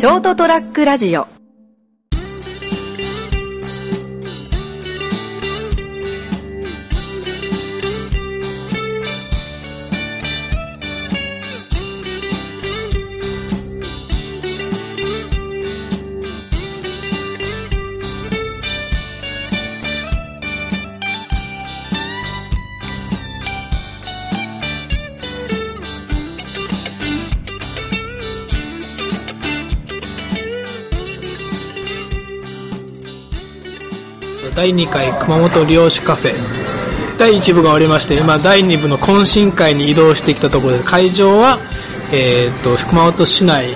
ショートトラックラジオ。第2回熊本漁師カフェ。第1部が終わりまして今第2部の懇親会に移動してきたところで会場は、えー、と熊本市内。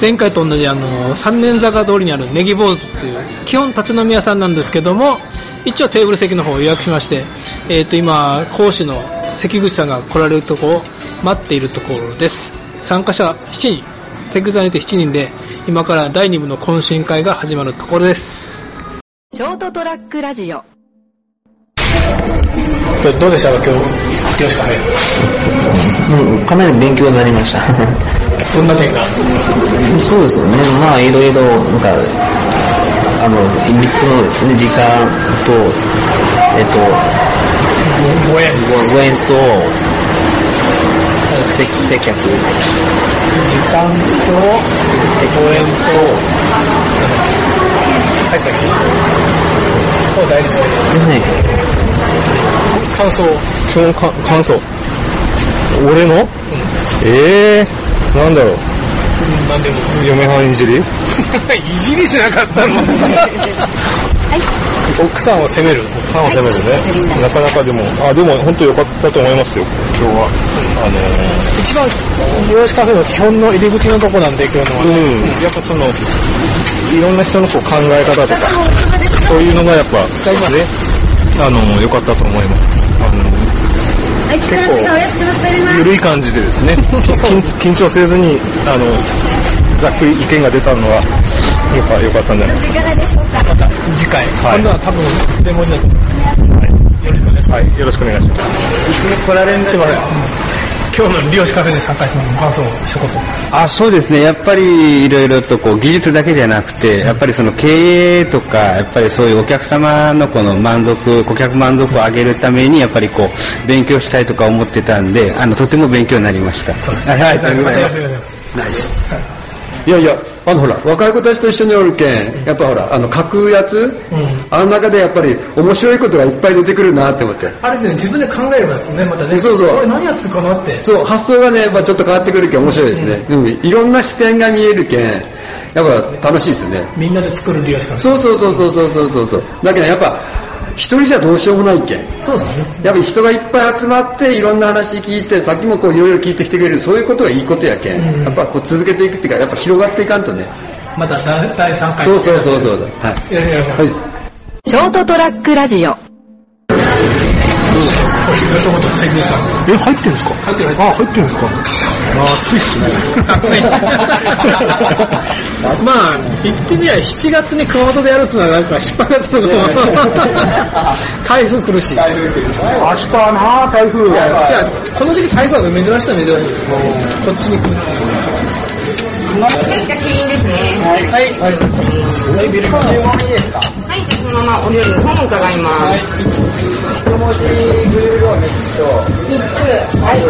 前回と同じあの三年坂通りにあるネギ坊主っていう基本立ち飲み屋さんなんですけども一応テーブル席の方を予約しまして、えー、と今講師の関口さんが来られるとこを待っているところです。参加者7人。関口さんにて7人で今から第2部の懇親会が始まるところです。ショートトラックラジオどうでした？か今日漁師カフェうん、かなり勉強になりました。どんな点が？そうですよね。まあ、いろいろ、なんか、あの、三つのですね、時間と、えっと、ご縁ごご縁と、接接客。時間と応援と何？したっけこう大事ですねはい。感想そのか感想俺の、ええー、なんだろう。何でも。嫁はんいじり？いじりじゃなかったの 奥さんを責める。奥さんを責めるね。なかなかでもあでも本当良かったと思いますよ。今日は。あの一番漁師カフェの基本の入り口のとこなんで今日のはー、ね、うん。やっぱそのいろんな人のこう考え方とかそういうのがやっぱねあの良かったと思います。あの結構緩い感じでですね 緊緊張せずにあのざっくり意見が出たのはよか良かったんじゃないですか？また次回、はい。今度は多分デモ字だと思います、よろしく。お願いします、はい。よろしくお願いします。来られんすいません今日の漁師カフェで参加したのご感想を一言あそうですね、やっぱりいろいろとこう技術だけじゃなくて、やっぱりその経営とか、やっぱりそういうお客様のこの満足、顧客満足を上げるために、やっぱりこう勉強したいとか思ってたんで、あのとても勉強になりました。ありがとうございます。いやいや、あのほら若い子たちと一緒におるけんやっぱほらあの書くやつ、うん、あの中でやっぱり面白いことがいっぱい出てくるなって思って。あれで、ね、自分で考えればですねまたね。そうそう。これ何やってるかなって。そう発想がねやっぱちょっと変わってくるけん面白いですね、うん、うん、いろんな視点が見えるけんやっぱ楽しいですね。みんなで作るリアス感そうそうそうそうそうそうそう。だけどやっぱ一人じゃどうしようもないけ？ん。そうですね。やっぱり人がいっぱい集まっていろんな話聞いてさっきもこういろいろ聞いてきてくれるそういうことがいいことやけ？ん、やっぱこう続けていくっていうかやっぱ広がっていかんとね。また第第3回。そうそうそうそう。だはい。よろしくお願いします。はい。ショートトラックラジオ。え入ってるんですか？入ってる。あ入ってるんですか？あ暑いっすね。暑いまあ言ってみりゃ7月に熊本でやるってのはなんか失敗だったの台風来るし。いや明日な台風。いやこの時期台風は珍しいのは珍しいですこっちに来るはい。はい。はい、ビル注文い。い。ですかはい、じゃそのままお料理の方も伺い。ます。はい。しグリル3つと、3つ。はい。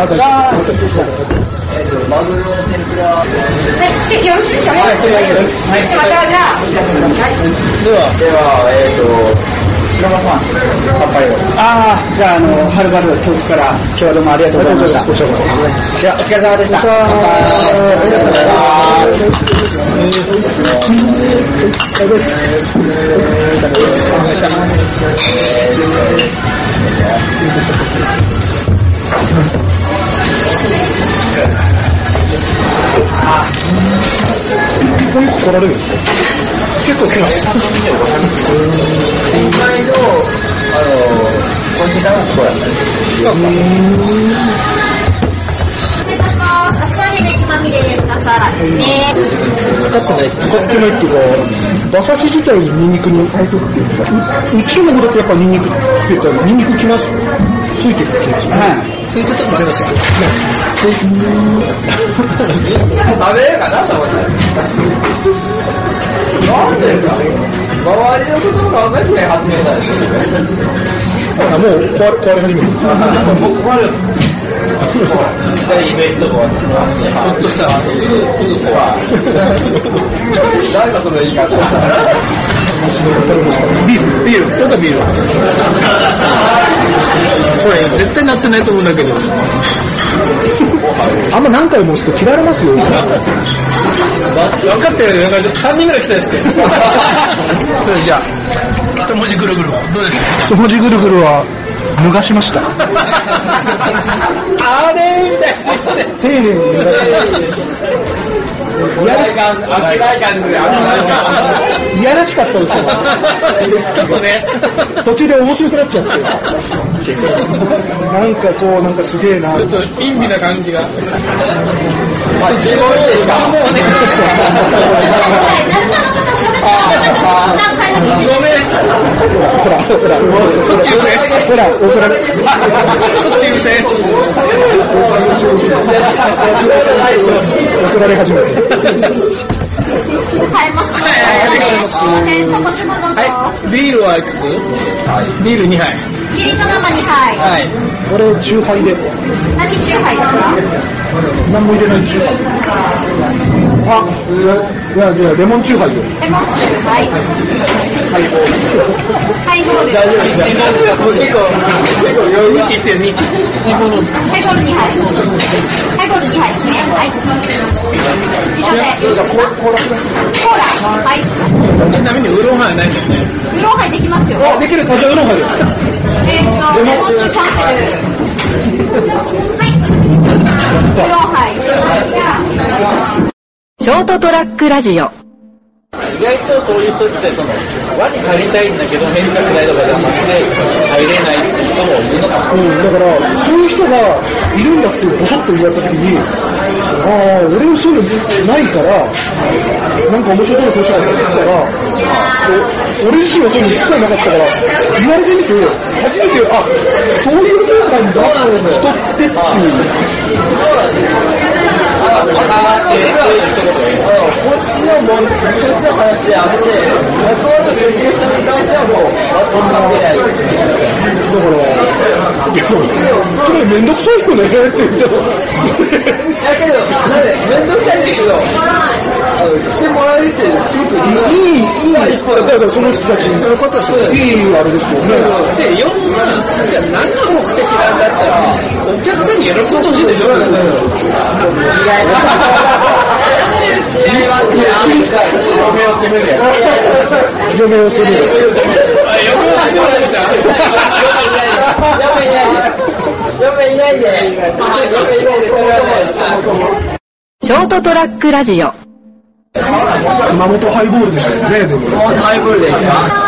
あと、えっと、マグロの天ぷら。はい、で、よろしい。でしょうかはい、はい。また、じゃあ、お聞かせください。では、では、えっと、白間さん、乾杯を。ああ、じゃあ、あの、はるばる遠くから、今日はどうもありがとうございました。では、お疲れ様でした。来られるんですか結構来ます厚揚げでまみれ。で笠原ですね。使ってない使ってないっていうか馬刺し自体にニンニクに咲いとくっていうかうちの方だとやっぱニンニクつけたらニンニクきますついてるきますはい。ついてたのもありますよ。食べれ。るかなと思って。なんでか周りのことも考えて始めたでしょ。あもう壊れ壊れ始めるもう壊れる。イベントが終わって、ひょっとしたら、すぐ、すぐ壊る。誰かその言い方。ビール、ビール、なんかビール。これ、絶対なってないと思うんだけど。あんま何回も押すと切られますよ分かってるよ、3人ぐらい来たですけど。それじゃあ、一文字ぐるぐるはどうですか一文字ぐるぐるは脱がしました あれみたいな。丁寧に脱がしいやらしかない感じで、危ない感いやらしかったですよ。ちょっとね。途中で面白くなっちゃって。なんかこうなんかすげえな。ちょっと陰微な感じが。まあ、注文いいですかごめん。ほらほらそっち優先。ほら怒られそっち優先。怒られ始めて買えますかすいません、こっちもどうぞ。はい。ビールはいくつ？ビール2杯。キリンの生2杯。はい。これチューハイで。何チューハイですか？何も入れないチューハイあいやじゃあレモンチューハイで。レモンチューハイ。ハイボール。ハイボール。大丈夫ですか結構、結構余裕2期って2期。ハイボール2杯。コール2杯ですね。はい。以上で。コーラコーラ。はい。ちなみにウーロンハイない。んだよね。ウーロンハイできますよ。あできるあじゃあウーロンハイでえーっと、レモンチューキャンセル。はい。ウーロンハイ。ショートトラックラジオ意外とそういう人って、その、輪に入りたいんだけど、変化しないとか邪魔して、入れないって人もいるのか。うん、だから、そういう人がいるんだってボソッと言われたときに、ああ、俺そういうのないから、なんか面白そうな顔したらってたら、俺自身はそういうの一切なかったから、言われてみて、初めて、あ、そういう感じだ、人ってっていう。分かってるっていう一言こっちのもん、こっちの話であって、向こうの請求者に関してはもう、関係ない。だから、いや、それめんどくさいよねって言ってた。それだけど、なんで、めんどくさいですけど、あの来てもらえるって、すごくいい。いい、いい、だからその人たちに、いいあれですよね。で、要は、じゃあ何が目的なんだったら、お客さんに喜んでほしいでしょ。嫁をする。あ、嫁をしてもらえる。嫁いないで。ショートトラックラジオ熊本ハイボールでしたよね、でも。ハイボールで一番。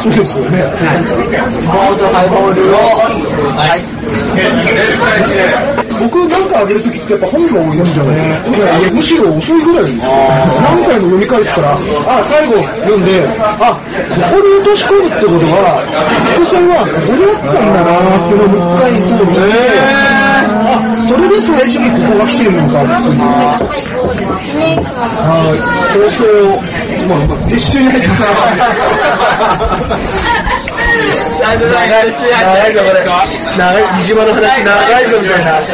そうですよね。コートハイボールを、はい。僕なんかあげるときってやっぱ本が多い。んじゃない。い。やむしろ遅い。ぐらい。ですよ。何回も読み返すから、あ、最後読んで、あ、ここに落とし込むってことは、伏線はここにあったんだなってい。うのをもう一回通っても、あ、それで最初にここが来てるのか。はい、放送、まあ、一緒に入ってさ、長いぞ、これ。長い、飯島の話長いぞみたいな。最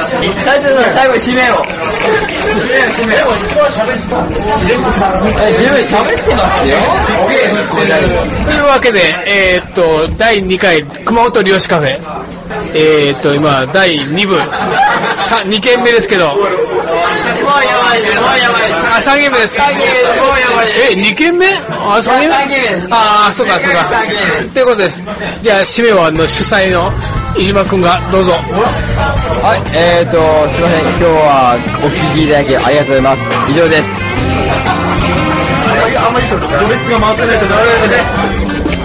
初の最後締めろ。締めろ、締めろ。え、自分喋ってますよ。というわけで、えーっと、第2回、熊本漁師カフェ。えーっと、今、第2部、さ2軒目ですけど、もうやばいね、もうやばい。あ、3軒目です。3軒目、もうやばい。え、2軒目あ、3軒目ああ、そうか、そうか。ということです。じゃあ、締めは、あの、主催の飯島くんが、どうぞ。はい、えーと、すいません。今日はお聞きいただきありがとうございます。以上です。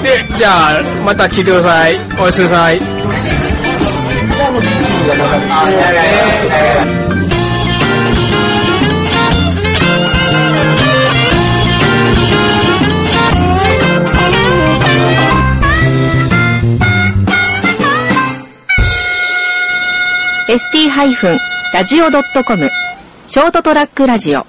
で、じゃあ、また聞いてください。おやすみなさい。のチームがなれったす。st-radio.com ショートトラックラジオ